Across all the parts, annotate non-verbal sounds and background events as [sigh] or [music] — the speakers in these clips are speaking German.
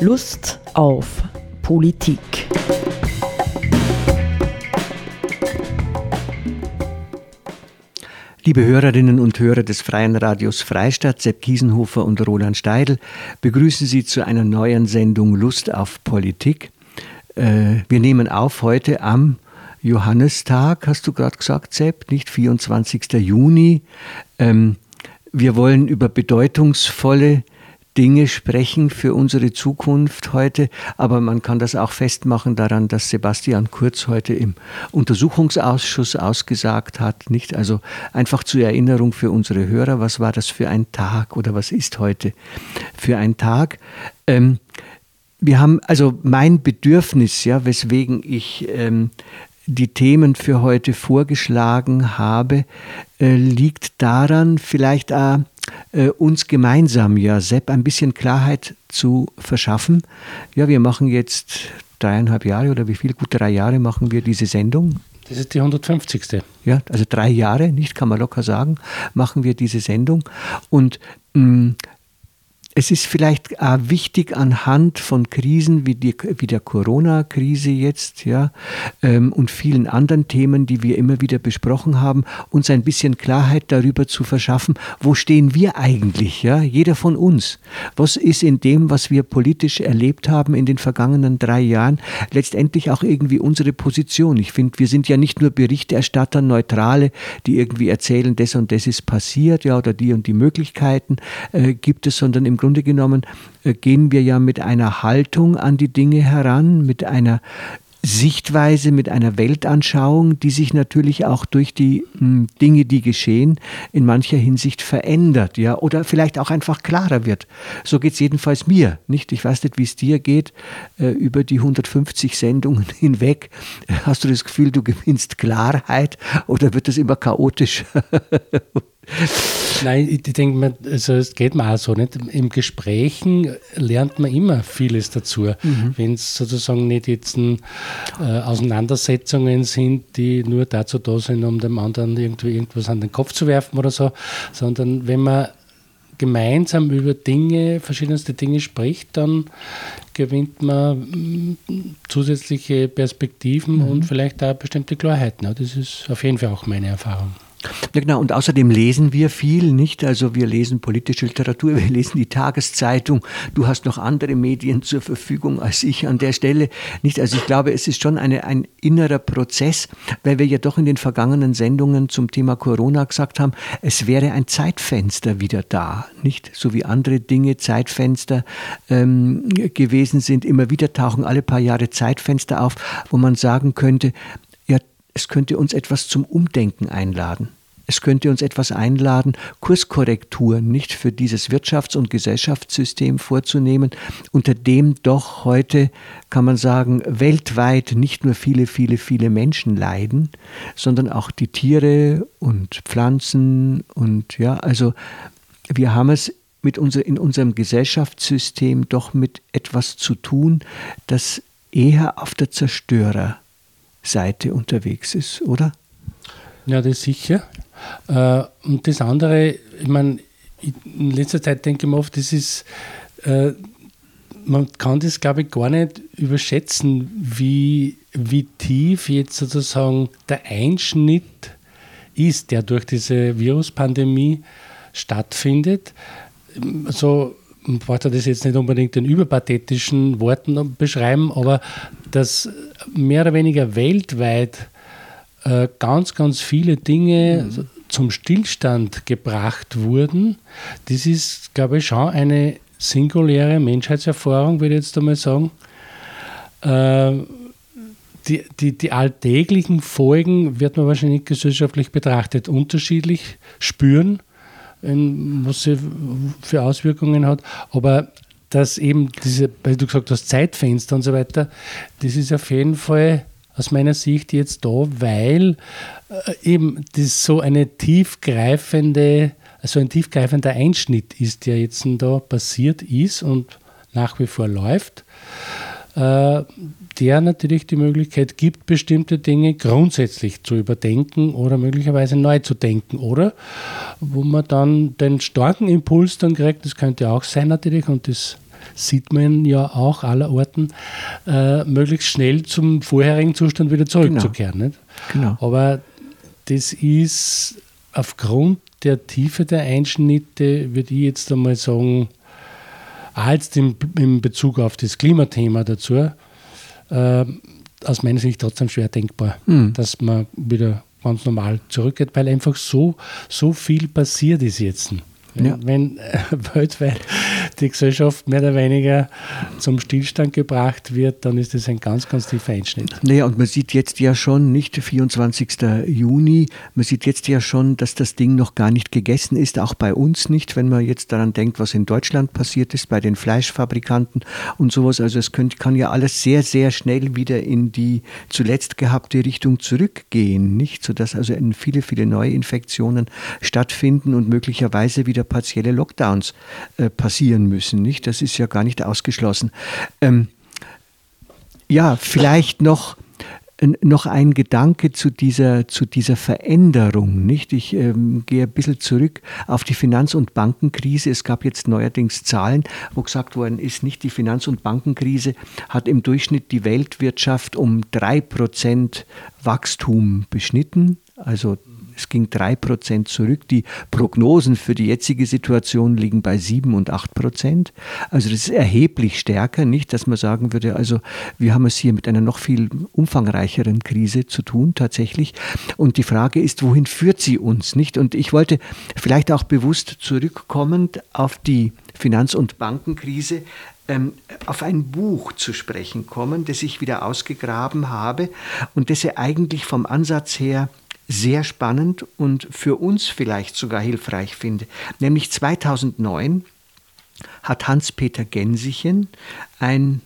Lust auf Politik. Liebe Hörerinnen und Hörer des Freien Radios Freistadt, Sepp Kiesenhofer und Roland Steidl, begrüßen Sie zu einer neuen Sendung Lust auf Politik. Äh, wir nehmen auf heute am Johannistag, hast du gerade gesagt, Sepp, nicht 24. Juni. Ähm, wir wollen über bedeutungsvolle Dinge sprechen für unsere Zukunft heute, aber man kann das auch festmachen daran, dass Sebastian Kurz heute im Untersuchungsausschuss ausgesagt hat, nicht? Also einfach zur Erinnerung für unsere Hörer, was war das für ein Tag oder was ist heute für ein Tag? Ähm, wir haben also mein Bedürfnis, ja, weswegen ich ähm, die Themen für heute vorgeschlagen habe, äh, liegt daran, vielleicht äh, äh, uns gemeinsam, ja, Sepp, ein bisschen Klarheit zu verschaffen. Ja, wir machen jetzt dreieinhalb Jahre oder wie viel? Gut drei Jahre machen wir diese Sendung. Das ist die 150. Ja, also drei Jahre, nicht, kann man locker sagen, machen wir diese Sendung. Und mh, mm, es ist vielleicht auch wichtig anhand von Krisen wie, die, wie der Corona-Krise jetzt ja, ähm, und vielen anderen Themen, die wir immer wieder besprochen haben, uns ein bisschen Klarheit darüber zu verschaffen, wo stehen wir eigentlich, ja, jeder von uns. Was ist in dem, was wir politisch erlebt haben in den vergangenen drei Jahren, letztendlich auch irgendwie unsere Position. Ich finde, wir sind ja nicht nur Berichterstatter, Neutrale, die irgendwie erzählen, das und das ist passiert, ja, oder die und die Möglichkeiten äh, gibt es, sondern im Grunde Grunde genommen äh, gehen wir ja mit einer Haltung an die Dinge heran, mit einer Sichtweise, mit einer Weltanschauung, die sich natürlich auch durch die hm, Dinge, die geschehen, in mancher Hinsicht verändert, ja, oder vielleicht auch einfach klarer wird. So geht es jedenfalls mir, nicht? Ich weiß nicht, wie es dir geht. Äh, über die 150 Sendungen [laughs] hinweg hast du das Gefühl, du gewinnst Klarheit oder wird es immer chaotisch? [laughs] Nein, ich denke mir, also es geht mir auch so. Nicht? Im Gesprächen lernt man immer vieles dazu. Mhm. Wenn es sozusagen nicht jetzt ein, äh, Auseinandersetzungen sind, die nur dazu da sind, um dem anderen irgendwie irgendwas an den Kopf zu werfen oder so, sondern wenn man gemeinsam über Dinge, verschiedenste Dinge spricht, dann gewinnt man mm, zusätzliche Perspektiven mhm. und vielleicht auch bestimmte Klarheiten. Das ist auf jeden Fall auch meine Erfahrung. Ja, genau. Und außerdem lesen wir viel, nicht? Also wir lesen politische Literatur, [laughs] wir lesen die Tageszeitung. Du hast noch andere Medien zur Verfügung als ich an der Stelle, nicht? Also ich glaube, es ist schon eine, ein innerer Prozess, weil wir ja doch in den vergangenen Sendungen zum Thema Corona gesagt haben, es wäre ein Zeitfenster wieder da, nicht? So wie andere Dinge Zeitfenster ähm, gewesen sind. Immer wieder tauchen alle paar Jahre Zeitfenster auf, wo man sagen könnte, es könnte uns etwas zum Umdenken einladen. Es könnte uns etwas einladen, Kurskorrekturen nicht für dieses Wirtschafts- und Gesellschaftssystem vorzunehmen, unter dem doch heute, kann man sagen, weltweit nicht nur viele, viele, viele Menschen leiden, sondern auch die Tiere und Pflanzen und ja, also wir haben es mit unser, in unserem Gesellschaftssystem doch mit etwas zu tun, das eher auf der Zerstörer Seite unterwegs ist, oder? Ja, das ist sicher. Äh, und das andere, ich meine, in letzter Zeit denke ich mir oft, das ist, äh, man kann das, glaube ich, gar nicht überschätzen, wie, wie tief jetzt sozusagen der Einschnitt ist, der durch diese Viruspandemie stattfindet. So man braucht das jetzt nicht unbedingt in überpathetischen Worten beschreiben, aber dass mehr oder weniger weltweit äh, ganz, ganz viele Dinge mhm. zum Stillstand gebracht wurden, das ist, glaube ich, schon eine singuläre Menschheitserfahrung, würde ich jetzt einmal sagen. Äh, die, die, die alltäglichen Folgen wird man wahrscheinlich gesellschaftlich betrachtet unterschiedlich spüren was sie für Auswirkungen hat. Aber dass eben diese, weil du gesagt hast, Zeitfenster und so weiter, das ist auf jeden Fall aus meiner Sicht jetzt da, weil äh, eben das so eine tiefgreifende, also ein tiefgreifender Einschnitt ist, der jetzt da passiert ist und nach wie vor läuft. Der natürlich die Möglichkeit gibt, bestimmte Dinge grundsätzlich zu überdenken oder möglicherweise neu zu denken. Oder wo man dann den starken Impuls dann kriegt, das könnte auch sein natürlich und das sieht man ja auch aller Orten, äh, möglichst schnell zum vorherigen Zustand wieder zurückzukehren. Genau. genau. Aber das ist aufgrund der Tiefe der Einschnitte, würde ich jetzt einmal sagen, als in Bezug auf das Klimathema dazu, äh, aus meiner Sicht trotzdem schwer denkbar, mhm. dass man wieder ganz normal zurückgeht, weil einfach so, so viel passiert ist jetzt. Ja. Wenn äh, [laughs] weltweit die Gesellschaft mehr oder weniger zum Stillstand gebracht wird, dann ist das ein ganz, ganz tiefer Einschnitt. Naja, und man sieht jetzt ja schon, nicht 24. Juni, man sieht jetzt ja schon, dass das Ding noch gar nicht gegessen ist, auch bei uns nicht, wenn man jetzt daran denkt, was in Deutschland passiert ist, bei den Fleischfabrikanten und sowas. Also es könnt, kann ja alles sehr, sehr schnell wieder in die zuletzt gehabte Richtung zurückgehen, nicht? Sodass also viele, viele Neuinfektionen stattfinden und möglicherweise wieder partielle Lockdowns äh, passieren müssen. Nicht? Das ist ja gar nicht ausgeschlossen. Ähm, ja, vielleicht noch noch ein Gedanke zu dieser, zu dieser Veränderung. Nicht? Ich ähm, gehe ein bisschen zurück auf die Finanz- und Bankenkrise. Es gab jetzt neuerdings Zahlen, wo gesagt worden ist, nicht die Finanz- und Bankenkrise hat im Durchschnitt die Weltwirtschaft um drei Prozent Wachstum beschnitten. Also es ging drei Prozent zurück. Die Prognosen für die jetzige Situation liegen bei sieben und acht Prozent. Also das ist erheblich stärker, nicht, dass man sagen würde, also wir haben es hier mit einer noch viel umfangreicheren Krise zu tun, tatsächlich. Und die Frage ist, wohin führt sie uns, nicht? Und ich wollte vielleicht auch bewusst zurückkommend auf die Finanz- und Bankenkrise ähm, auf ein Buch zu sprechen kommen, das ich wieder ausgegraben habe und das ja eigentlich vom Ansatz her sehr spannend und für uns vielleicht sogar hilfreich finde. Nämlich 2009 hat Hans-Peter Gensichen, ein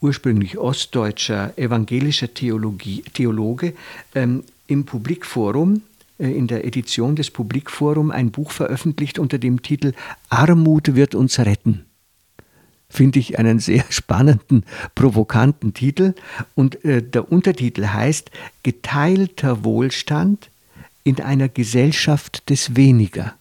ursprünglich ostdeutscher evangelischer Theologie, Theologe, ähm, im Publikforum, äh, in der Edition des Publikforum, ein Buch veröffentlicht unter dem Titel Armut wird uns retten finde ich einen sehr [laughs] spannenden, provokanten Titel. Und äh, der Untertitel heißt Geteilter Wohlstand in einer Gesellschaft des Weniger.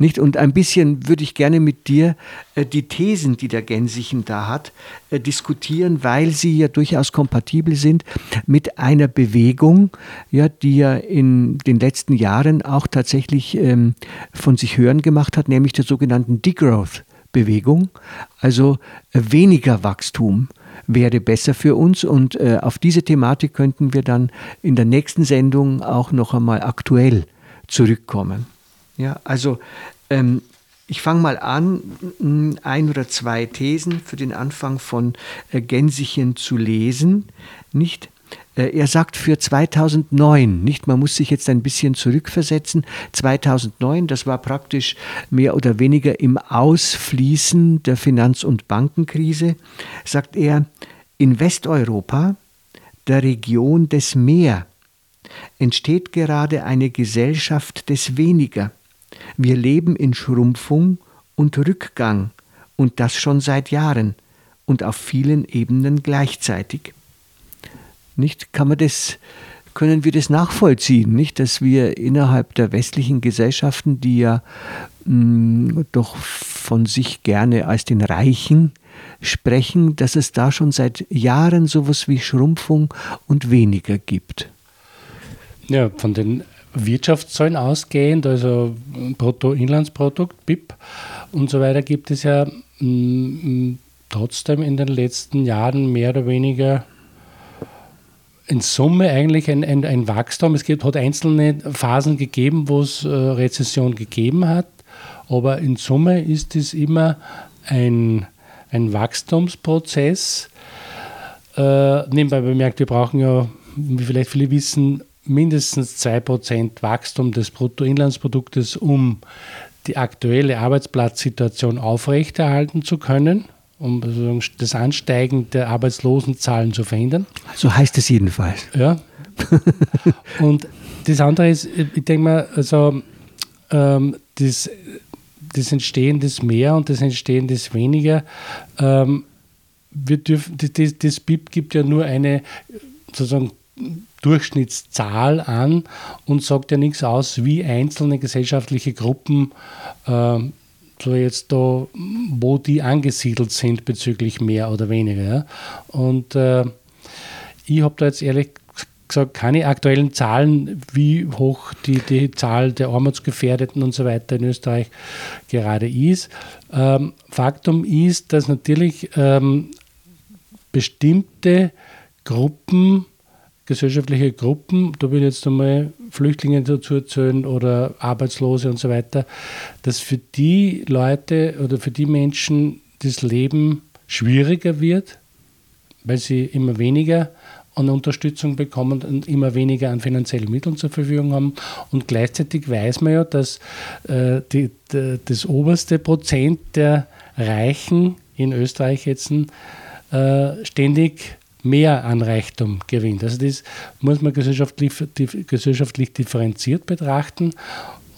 Nicht? Und ein bisschen würde ich gerne mit dir äh, die Thesen, die der Gensichen da hat, äh, diskutieren, weil sie ja durchaus kompatibel sind mit einer Bewegung, ja, die ja in den letzten Jahren auch tatsächlich ähm, von sich hören gemacht hat, nämlich der sogenannten Degrowth. Bewegung, also äh, weniger Wachstum wäre besser für uns und äh, auf diese Thematik könnten wir dann in der nächsten Sendung auch noch einmal aktuell zurückkommen. Ja, also ähm, ich fange mal an, ein oder zwei Thesen für den Anfang von äh, Gänsichen zu lesen. Nicht er sagt für 2009, nicht, man muss sich jetzt ein bisschen zurückversetzen. 2009, das war praktisch mehr oder weniger im Ausfließen der Finanz- und Bankenkrise, sagt er, in Westeuropa, der Region des Meer, entsteht gerade eine Gesellschaft des Weniger. Wir leben in Schrumpfung und Rückgang und das schon seit Jahren und auf vielen Ebenen gleichzeitig. Nicht? Kann man das, können wir das nachvollziehen, nicht? Dass wir innerhalb der westlichen Gesellschaften, die ja mh, hm, doch von sich gerne als den Reichen sprechen, dass es da schon seit Jahren sowas wie Schrumpfung und weniger gibt. Ja, von den Wirtschaftszahlen ausgehend, also Bruttoinlandsprodukt, BIP und so weiter, gibt es ja mh, hm, trotzdem in den letzten Jahren mehr oder weniger in Summe eigentlich ein, ein, ein Wachstum. Es gibt, hat einzelne Phasen gegeben, wo es äh, Rezession gegeben hat, aber in Summe ist es immer ein, ein Wachstumsprozess. Äh, nebenbei bemerkt, wir brauchen ja, wie vielleicht viele wissen, mindestens 2% Wachstum des Bruttoinlandsproduktes, um die aktuelle Arbeitsplatzsituation aufrechterhalten zu können um das Ansteigen der Arbeitslosenzahlen zu verhindern. So heißt es jedenfalls. Ja. [laughs] und das andere ist, ich denke mal, also ähm, das, das Entstehen des Mehr und das Entstehen des Weniger ähm, wir dürfen, das, das BIP gibt ja nur eine sozusagen Durchschnittszahl an und sagt ja nichts aus, wie einzelne gesellschaftliche Gruppen äh, so jetzt da, wo die angesiedelt sind bezüglich mehr oder weniger. Und äh, ich habe da jetzt ehrlich gesagt keine aktuellen Zahlen, wie hoch die, die Zahl der Armutsgefährdeten und so weiter in Österreich gerade ist. Ähm, Faktum ist, dass natürlich ähm, bestimmte Gruppen, gesellschaftliche Gruppen, da will ich jetzt einmal Flüchtlinge dazu erzählen oder Arbeitslose und so weiter, dass für die Leute oder für die Menschen das Leben schwieriger wird, weil sie immer weniger an Unterstützung bekommen und immer weniger an finanziellen Mitteln zur Verfügung haben. Und gleichzeitig weiß man ja, dass äh, die, die, das oberste Prozent der Reichen in Österreich jetzt äh, ständig mehr an Reichtum gewinnt. Also das muss man gesellschaftlich, gesellschaftlich differenziert betrachten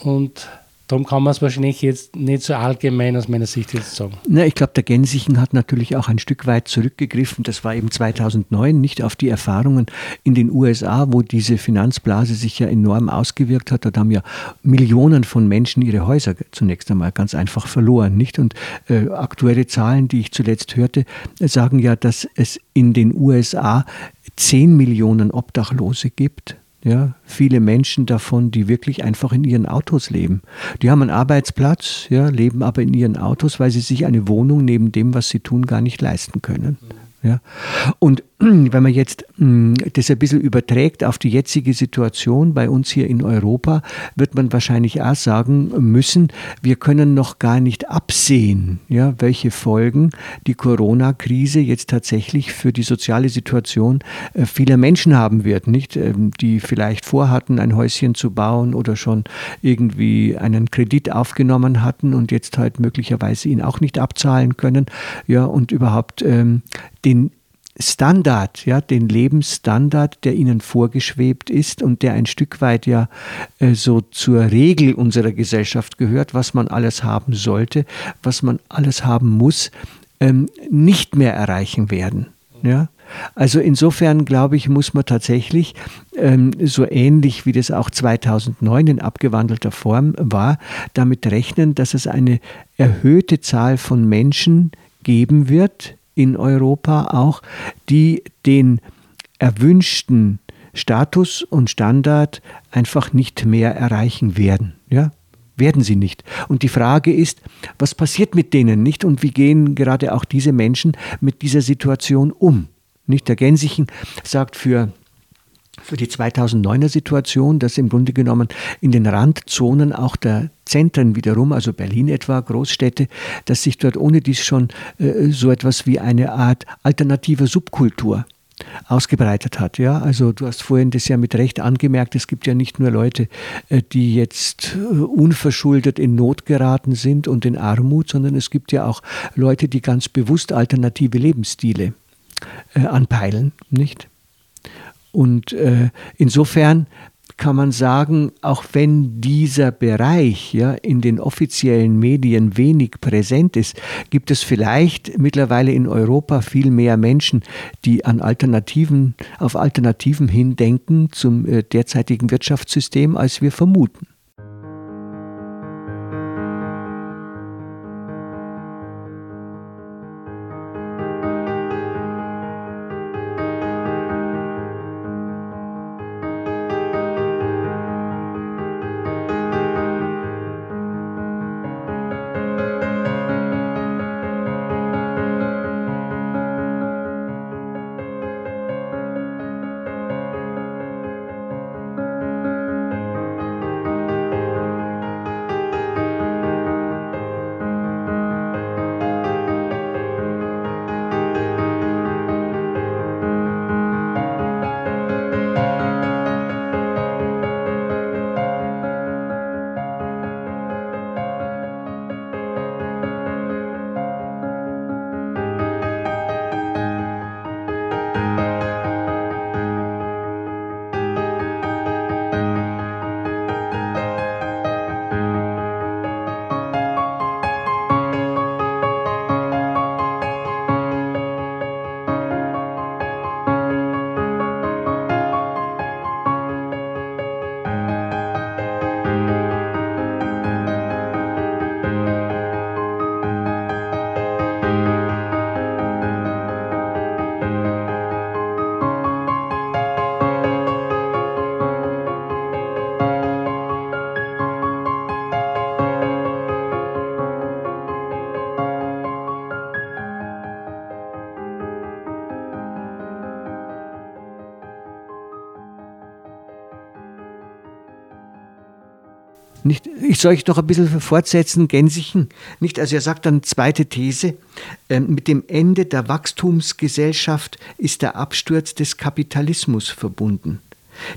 und Darum kann man es wahrscheinlich jetzt nicht so allgemein aus meiner Sicht jetzt sagen. Na, ich glaube, der Gensichen hat natürlich auch ein Stück weit zurückgegriffen. Das war eben 2009, nicht auf die Erfahrungen in den USA, wo diese Finanzblase sich ja enorm ausgewirkt hat. Dort haben ja Millionen von Menschen ihre Häuser zunächst einmal ganz einfach verloren, nicht? Und äh, aktuelle Zahlen, die ich zuletzt hörte, sagen ja, dass es in den USA 10 Millionen Obdachlose gibt. Ja, viele Menschen davon, die wirklich einfach in ihren Autos leben. Die haben einen Arbeitsplatz, ja, leben aber in ihren Autos, weil sie sich eine Wohnung neben dem, was sie tun, gar nicht leisten können. Ja. Und [clears throat] wenn man jetzt mm, das ein bisschen überträgt auf die jetzige Situation bei uns hier in Europa, wird man wahrscheinlich auch sagen müssen, wir können noch gar nicht absehen, ja, welche Folgen die Corona-Krise jetzt tatsächlich für die soziale Situation äh, vieler Menschen haben wird, nicht? Ähm, die vielleicht vorhatten, ein Häuschen zu bauen oder schon irgendwie einen Kredit aufgenommen hatten und jetzt halt möglicherweise ihn auch nicht abzahlen können, ja, und überhaupt ähm, den Standard, ja, den Lebensstandard, der ihnen vorgeschwebt ist und der ein Stück weit ja äh, so zur Regel unserer Gesellschaft gehört, was man alles haben sollte, was man alles haben muss, ähm, nicht mehr erreichen werden. Ja? Also insofern glaube ich, muss man tatsächlich ähm, so ähnlich wie das auch 2009 in abgewandelter Form war, damit rechnen, dass es eine erhöhte Zahl von Menschen geben wird, in Europa auch, die den erwünschten Status und Standard einfach nicht mehr erreichen werden. Ja? Werden sie nicht. Und die Frage ist, was passiert mit denen nicht und wie gehen gerade auch diese Menschen mit dieser Situation um? Nicht der Gensichen sagt für für die 2009er Situation, dass im Grunde genommen in den Randzonen auch der Zentren wiederum, also Berlin etwa, Großstädte, dass sich dort ohne dies schon äh, so etwas wie eine Art alternative Subkultur ausgebreitet hat. Ja, also du hast vorhin das ja mit Recht angemerkt, es gibt ja nicht nur Leute, äh, die jetzt äh, unverschuldet in Not geraten sind und in Armut, sondern es gibt ja auch Leute, die ganz bewusst alternative Lebensstile äh, anpeilen, nicht? Und äh, insofern kann man sagen, auch wenn dieser Bereich ja in den offiziellen Medien wenig präsent ist, gibt es vielleicht mittlerweile in Europa viel mehr Menschen, die an Alternativen, auf Alternativen hindenken zum äh, derzeitigen Wirtschaftssystem, als wir vermuten. Soll ich noch ein bisschen fortsetzen, Gänsichen. Nicht, also er sagt dann zweite These, äh, mit dem Ende der Wachstumsgesellschaft ist der Absturz des Kapitalismus verbunden.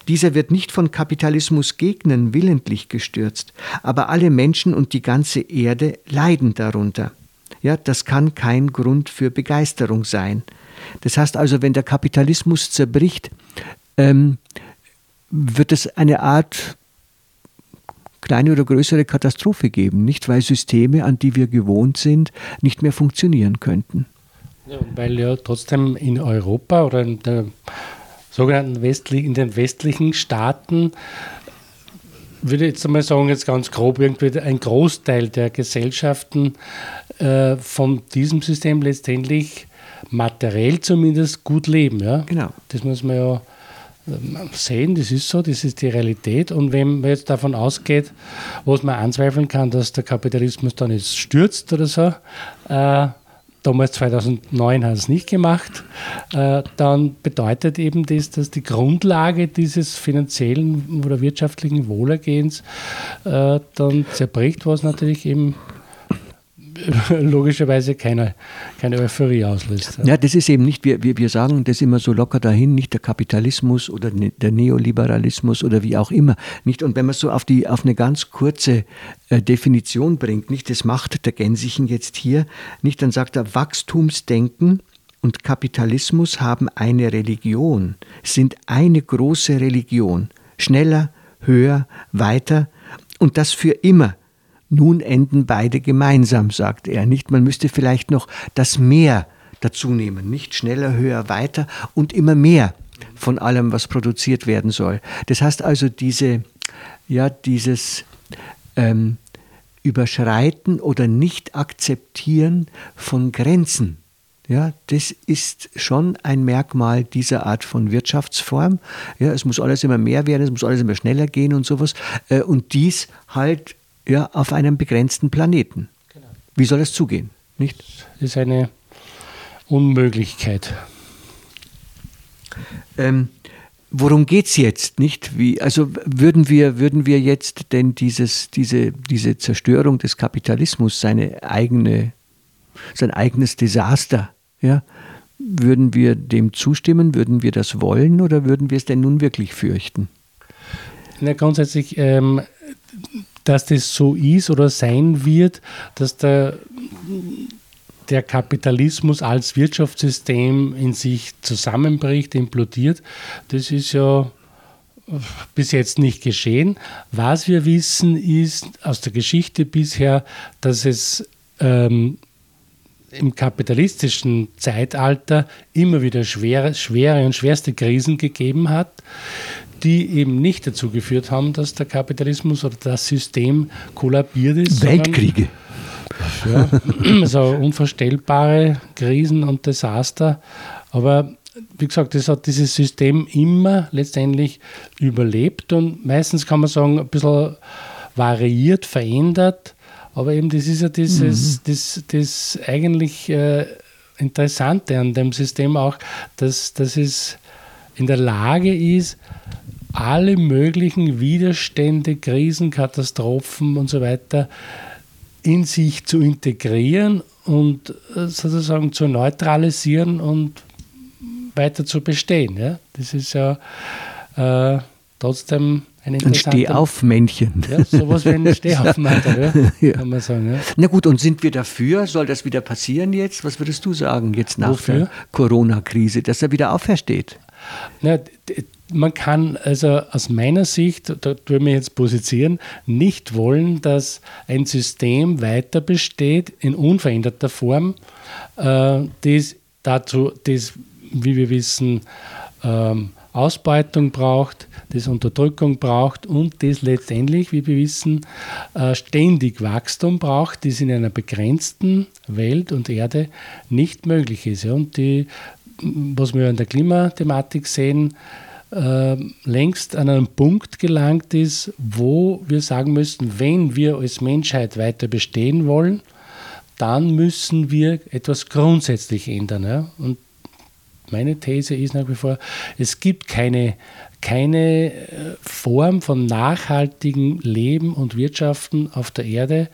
Dieser wird nicht von Kapitalismusgegnern willentlich gestürzt, aber alle Menschen und die ganze Erde leiden darunter. Ja, das kann kein Grund für Begeisterung sein. Das heißt also, wenn der Kapitalismus zerbricht, ähm, wird es eine Art kleine oder größere Katastrophe geben, nicht weil Systeme, an die wir gewohnt sind, nicht mehr funktionieren könnten. Ja, weil ja trotzdem in Europa oder in der sogenannten westlichen, in den westlichen Staaten würde ich jetzt einmal sagen, jetzt ganz grob, irgendwie ein Großteil der Gesellschaften äh, von diesem System letztendlich materiell zumindest gut leben. Ja? Genau. Das muss man ja sehen, das ist so, das ist die Realität. Und wenn man jetzt davon ausgeht, was man anzweifeln kann, dass der Kapitalismus dann jetzt stürzt oder so, äh, damals 2009 hat es nicht gemacht, äh, dann bedeutet eben das, dass die Grundlage dieses finanziellen oder wirtschaftlichen Wohlergehens äh, dann zerbricht, was natürlich eben [laughs] logischerweise keine, keine Euphorie auslöst. Ja, das ist eben nicht, wir, wir, wir sagen das immer so locker dahin, nicht der Kapitalismus oder ne, der Neoliberalismus oder wie auch immer. Nicht? Und wenn man es so auf, die, auf eine ganz kurze äh, Definition bringt, nicht, das macht der Gänsichen jetzt hier, nicht, dann sagt er Wachstumsdenken und Kapitalismus haben eine Religion, sind eine große Religion. Schneller, höher, weiter und das für immer nun enden beide gemeinsam, sagt er. Nicht, man müsste vielleicht noch das Mehr dazu nehmen, nicht schneller, höher, weiter und immer mehr von allem, was produziert werden soll. Das heißt also, diese, ja, dieses ähm, Überschreiten oder Nicht-Akzeptieren von Grenzen, ja, das ist schon ein Merkmal dieser Art von Wirtschaftsform. Ja, es muss alles immer mehr werden, es muss alles immer schneller gehen und sowas. Äh, und dies halt ja, auf einem begrenzten Planeten. Genau. Wie soll es zugehen? Nicht? Das ist eine Unmöglichkeit. Ähm, worum geht es jetzt? Nicht? Wie, also würden wir, würden wir jetzt denn dieses, diese, diese Zerstörung des Kapitalismus, seine eigene, sein eigenes Desaster, ja, würden wir dem zustimmen? Würden wir das wollen oder würden wir es denn nun wirklich fürchten? Na, grundsätzlich ähm, dass das so ist oder sein wird, dass der, der Kapitalismus als Wirtschaftssystem in sich zusammenbricht, implodiert, das ist ja bis jetzt nicht geschehen. Was wir wissen, ist aus der Geschichte bisher, dass es ähm, im kapitalistischen Zeitalter immer wieder schwere, schwere und schwerste Krisen gegeben hat, die eben nicht dazu geführt haben, dass der Kapitalismus oder das System kollabiert ist. Weltkriege. Ja, [clears throat] also unvorstellbare Krisen und Desaster. Aber wie gesagt, das hat dieses System immer letztendlich überlebt und meistens kann man sagen, ein bisschen variiert, verändert. Aber eben das ist ja dieses, mhm. das, das eigentlich äh, Interessante an dem System auch, dass, dass es in der Lage ist, alle möglichen Widerstände, Krisen, Katastrophen und so weiter in sich zu integrieren und äh, sozusagen zu neutralisieren und weiter zu bestehen. Ja? Das ist ja äh, trotzdem ein, ein Stehaufmännchen. Ja, sowas wie ein [laughs] Stehaufmännchen, ja, ja. kann man sagen. Ja. Na gut, und sind wir dafür? Soll das wieder passieren jetzt? Was würdest du sagen jetzt nach Wofür? der Corona-Krise, dass er wieder aufersteht? Na, man kann also aus meiner Sicht, da tue ich mich jetzt positionieren, nicht wollen, dass ein System weiter besteht in unveränderter Form, äh, das dazu, das, wie wir wissen, ähm, Ausbeutung braucht, das Unterdrückung braucht und das letztendlich, wie wir wissen, äh, ständig Wachstum braucht, das in einer begrenzten Welt und Erde nicht möglich ist. Und die, was wir in der Klimathematik sehen, äh, längst an einen Punkt gelangt ist, wo wir sagen müssen, wenn wir als Menschheit weiter bestehen wollen, dann müssen wir etwas grundsätzlich ändern. Ja? Und meine These ist nach wie vor, es gibt keine, keine äh, Form von nachhaltigem Leben und Wirtschaften auf der Erde,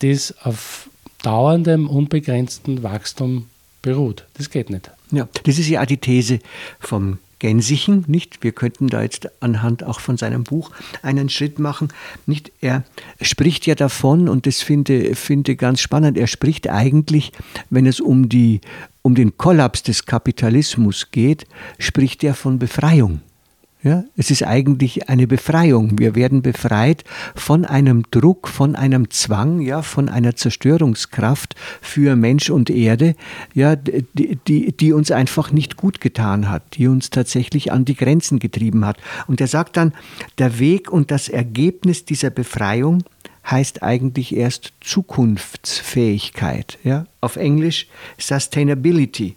das auf dauerndem, unbegrenzten Wachstum beruht. Das geht nicht. Ja, das ist ja auch die These vom Gensichen, nicht? Wir könnten da jetzt anhand auch von seinem Buch einen Schritt machen, nicht? Er spricht ja davon und das finde finde ganz spannend. Er spricht eigentlich, wenn es um die um den Kollaps des Kapitalismus geht, spricht er von Befreiung. Ja, es ist eigentlich eine Befreiung. Wir werden befreit von einem Druck, von einem Zwang, ja, von einer Zerstörungskraft für Mensch und Erde, ja, die, die, die uns einfach nicht gut getan hat, die uns tatsächlich an die Grenzen getrieben hat. Und er sagt dann, der Weg und das Ergebnis dieser Befreiung heißt eigentlich erst Zukunftsfähigkeit. Ja? Auf Englisch Sustainability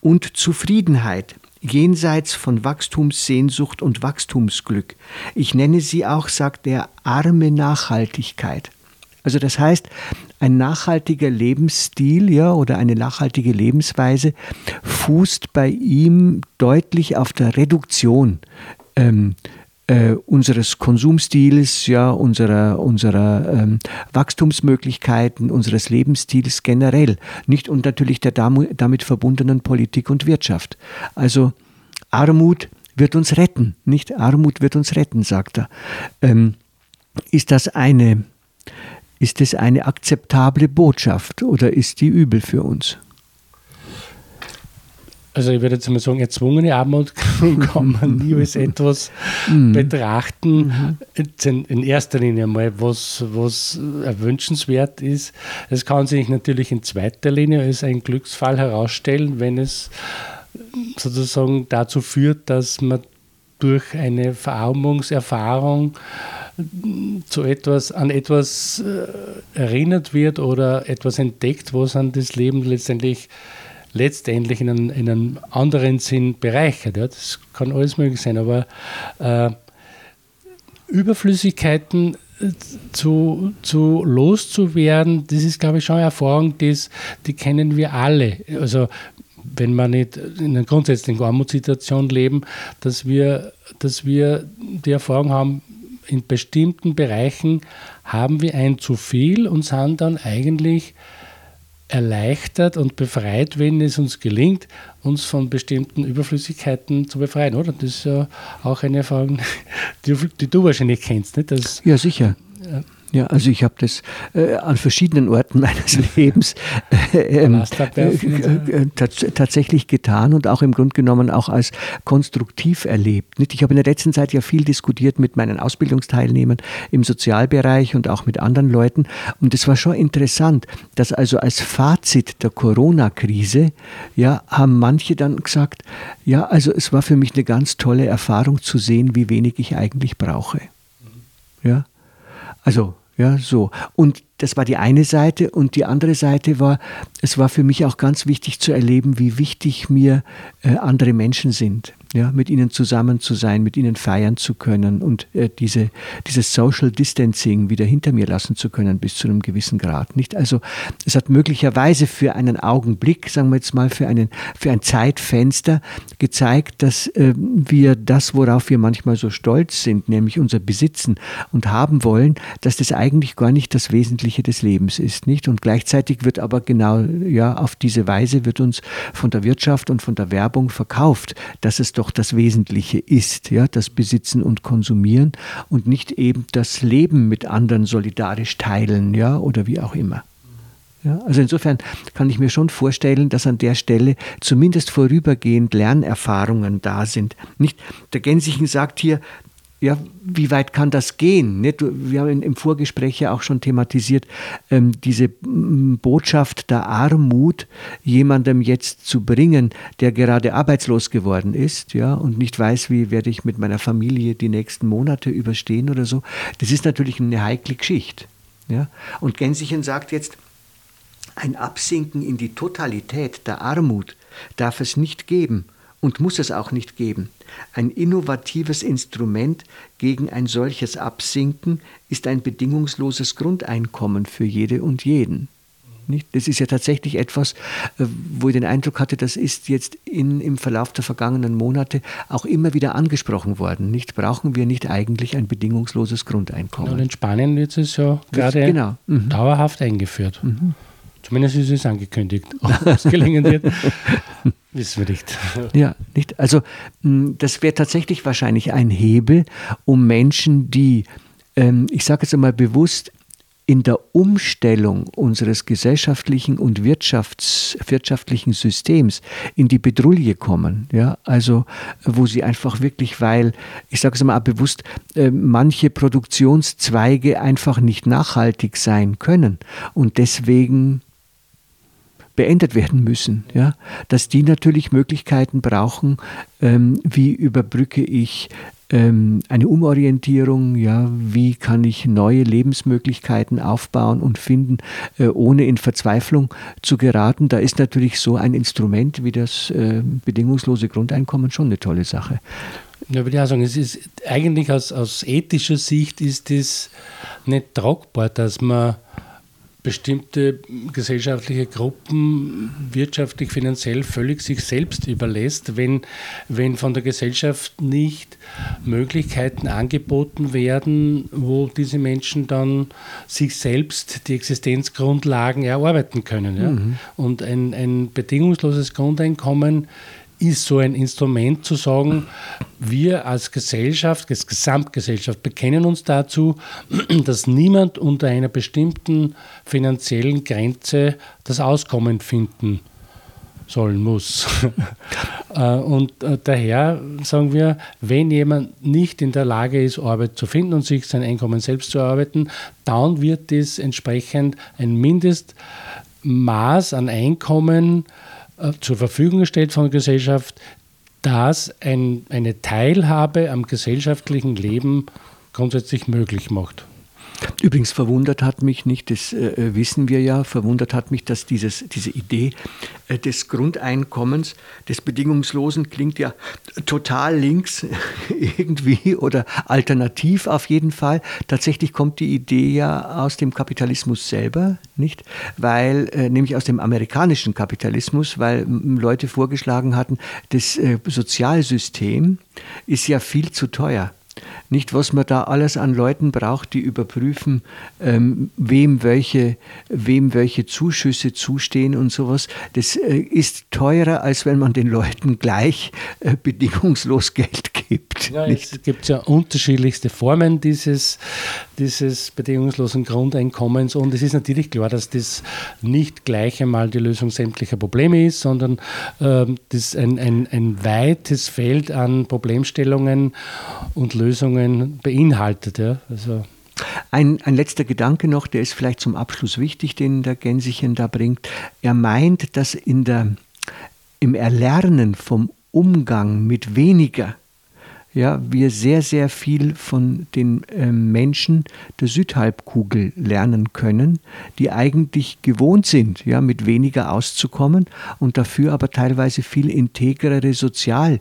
und Zufriedenheit jenseits von Wachstumssehnsucht und Wachstumsglück. Ich nenne sie auch, sagt er, arme Nachhaltigkeit. Also das heißt, ein nachhaltiger Lebensstil ja, oder eine nachhaltige Lebensweise fußt bei ihm deutlich auf der Reduktion ähm, äh, unseres Konsumstils, ja, unserer, unserer ähm, Wachstumsmöglichkeiten, unseres Lebensstils generell. Nicht und natürlich der damit verbundenen Politik und Wirtschaft. Also Armut wird uns retten, nicht Armut wird uns retten, sagt er. Ähm, ist das eine, ist das eine akzeptable Botschaft oder ist die übel für uns? Also ich würde jetzt mal sagen, erzwungene Armut [laughs] kann man nie als etwas mhm. betrachten. Mhm. In erster Linie mal, was, was wünschenswert ist. Es kann sich natürlich in zweiter Linie als ein Glücksfall herausstellen, wenn es sozusagen dazu führt, dass man durch eine Verarmungserfahrung zu etwas, an etwas äh, erinnert wird oder etwas entdeckt, was an das Leben letztendlich letztendlich in einem, in einem anderen Sinn bereichert. Ja. Das kann alles möglich sein, aber äh, Überflüssigkeiten äh, zu, zu loszuwerden, das ist, glaube ich, schon eine Erfahrung, das, die kennen wir alle. Also wenn wir nicht in einer grundsätzlichen Armutssituation leben, dass wir, dass wir die Erfahrung haben, in bestimmten Bereichen haben wir ein zu viel und sind dann eigentlich erleichtert und befreit, wenn es uns gelingt, uns von bestimmten Überflüssigkeiten zu befreien, oder? Das ist ja auch eine Erfahrung, [laughs] die, du wahrscheinlich kennst, nicht? Das, ja, sicher. Ja. Also ich habe das äh, an verschiedenen Orten [laughs] meines Lebens äh, ähm, äh, äh, tatsächlich getan und auch im Grunde genommen auch als konstruktiv erlebt. Nicht? Ich habe in der letzten Zeit ja viel diskutiert mit meinen Ausbildungsteilnehmern im Sozialbereich und auch mit anderen Leuten und es war schon interessant, dass also als Fazit der Corona-Krise ja haben manche dann gesagt, ja, also es war für mich eine ganz tolle Erfahrung zu sehen, wie wenig ich eigentlich brauche. Ja, also, ja, so. Und das war die eine Seite und die andere Seite war, es war für mich auch ganz wichtig zu erleben, wie wichtig mir äh, andere Menschen sind. Ja, mit ihnen zusammen zu sein, mit ihnen feiern zu können und äh, diese, dieses Social Distancing wieder hinter mir lassen zu können bis zu einem gewissen Grad. Nicht? Also es hat möglicherweise für einen Augenblick, sagen wir jetzt mal, für, einen, für ein Zeitfenster gezeigt, dass äh, wir das, worauf wir manchmal so stolz sind, nämlich unser Besitzen und haben wollen, dass das eigentlich gar nicht das Wesentliche Wesentliche des Lebens ist, nicht? Und gleichzeitig wird aber genau, ja, auf diese Weise wird uns von der Wirtschaft und von der Werbung verkauft, dass es doch das Wesentliche ist, ja, das Besitzen und Konsumieren und nicht eben das Leben mit anderen solidarisch teilen, ja, oder wie auch immer. Ja, also insofern kann ich mir schon vorstellen, dass an der Stelle zumindest vorübergehend Lernerfahrungen da sind. Nicht, der Gensichen sagt hier, ja, wie weit kann das gehen? Wir haben im Vorgespräch ja auch schon thematisiert, ähm, diese Botschaft der Armut jemandem jetzt zu bringen, der gerade arbeitslos geworden ist, ja, und nicht weiß, wie werde ich mit meiner Familie die nächsten Monate überstehen oder so. Das ist natürlich eine heikle Geschichte. Ja. Und Gensichen sagt jetzt, ein Absinken in die Totalität der Armut darf es nicht geben und muss es auch nicht geben. Ein innovatives Instrument gegen ein solches Absinken ist ein bedingungsloses Grundeinkommen für jede und jeden. Nicht? Das ist ja tatsächlich etwas, äh, wo ich den Eindruck hatte, das ist jetzt in, im Verlauf der vergangenen Monate auch immer wieder angesprochen worden. Nicht? Brauchen wir nicht eigentlich ein bedingungsloses Grundeinkommen? Und in Spanien wird es ja gerade genau. mhm. dauerhaft eingeführt. Mhm. Zumindest ist es angekündigt. [laughs] Ob es gelingen wird, [laughs] wissen wir nicht. Ja, nicht. Also das wäre tatsächlich wahrscheinlich ein Hebel, um Menschen, die, ähm, ich sage jetzt einmal bewusst, in der Umstellung unseres gesellschaftlichen und Wirtschafts-, wirtschaftlichen Systems in die Bedrulle kommen. Ja? Also, wo sie einfach wirklich, weil, ich sage es mal bewusst, äh, manche Produktionszweige einfach nicht nachhaltig sein können und deswegen beendet werden müssen. Ja? Dass die natürlich Möglichkeiten brauchen, ähm, wie überbrücke ich ähm, eine Umorientierung, ja, wie kann ich neue Lebensmöglichkeiten aufbauen und finden, äh, ohne in Verzweiflung zu geraten. Da ist natürlich so ein Instrument wie das äh, bedingungslose Grundeinkommen schon eine tolle Sache. Ja, würde ich auch sagen, es ist eigentlich aus, aus ethischer Sicht ist es nicht tragbar, dass man bestimmte gesellschaftliche Gruppen wirtschaftlich, finanziell völlig sich selbst überlässt, wenn, wenn von der Gesellschaft nicht Möglichkeiten angeboten werden, wo diese Menschen dann sich selbst die Existenzgrundlagen erarbeiten können. Ja? Mhm. Und ein, ein bedingungsloses Grundeinkommen ist so ein Instrument zu sagen, wir als Gesellschaft, als Gesamtgesellschaft bekennen uns dazu, [clears throat] dass niemand unter einer bestimmten finanziellen Grenze das Auskommen finden sollen muss. [laughs] Äh, und äh, daher sagen wir, wenn jemand nicht in der Lage ist, Arbeit zu finden und sich sein Einkommen selbst zu erarbeiten, dann wird es entsprechend ein Mindestmaß an Einkommen äh, zur Verfügung gestellt von der Gesellschaft, das ein, eine Teilhabe am gesellschaftlichen Leben grundsätzlich möglich macht. Übrigens verwundert hat mich nicht, das äh, äh, wissen wir ja, verwundert hat mich, dass dieses, diese Idee äh, des Grundeinkommens, des Bedingungslosen, klingt ja total links [laughs] irgendwie oder alternativ auf jeden Fall. Tatsächlich kommt die Idee ja aus dem Kapitalismus selber, nicht? Weil, äh, nämlich aus dem amerikanischen Kapitalismus, weil Leute vorgeschlagen hatten, das äh, Sozialsystem ist ja viel zu teuer. Nicht, was man da alles an Leuten braucht, die überprüfen, ähm, wem, welche, wem welche Zuschüsse zustehen und sowas. Das äh, ist teurer, als wenn man den Leuten gleich äh, bedingungslos Geld gibt. Ja, es gibt ja unterschiedlichste Formen dieses, dieses bedingungslosen Grundeinkommens und es ist natürlich klar, dass das nicht gleich einmal die Lösung sämtlicher Probleme ist, sondern ähm, das ein, ein, ein weites Feld an Problemstellungen und Lösungen beinhaltet. Ja? Also ein, ein, letzter Gedanke noch, der ist vielleicht zum Abschluss wichtig, den der Gänsichen da bringt. Er meint, dass in der, im Erlernen vom Umgang mit weniger ja, wir sehr, sehr viel von den äh, Menschen der Südhalbkugel lernen können, die eigentlich gewohnt sind, ja, mit weniger auszukommen und dafür aber teilweise viel integrere sozial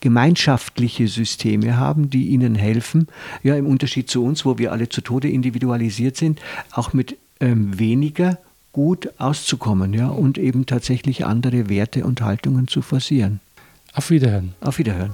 gemeinschaftliche Systeme haben, die ihnen helfen, ja, im Unterschied zu uns, wo wir alle zu Tode individualisiert sind, auch mit ähm, weniger gut auszukommen, ja, und eben tatsächlich andere Werte und Haltungen zu forcieren. Auf Wiederhören. Auf Wiederhören.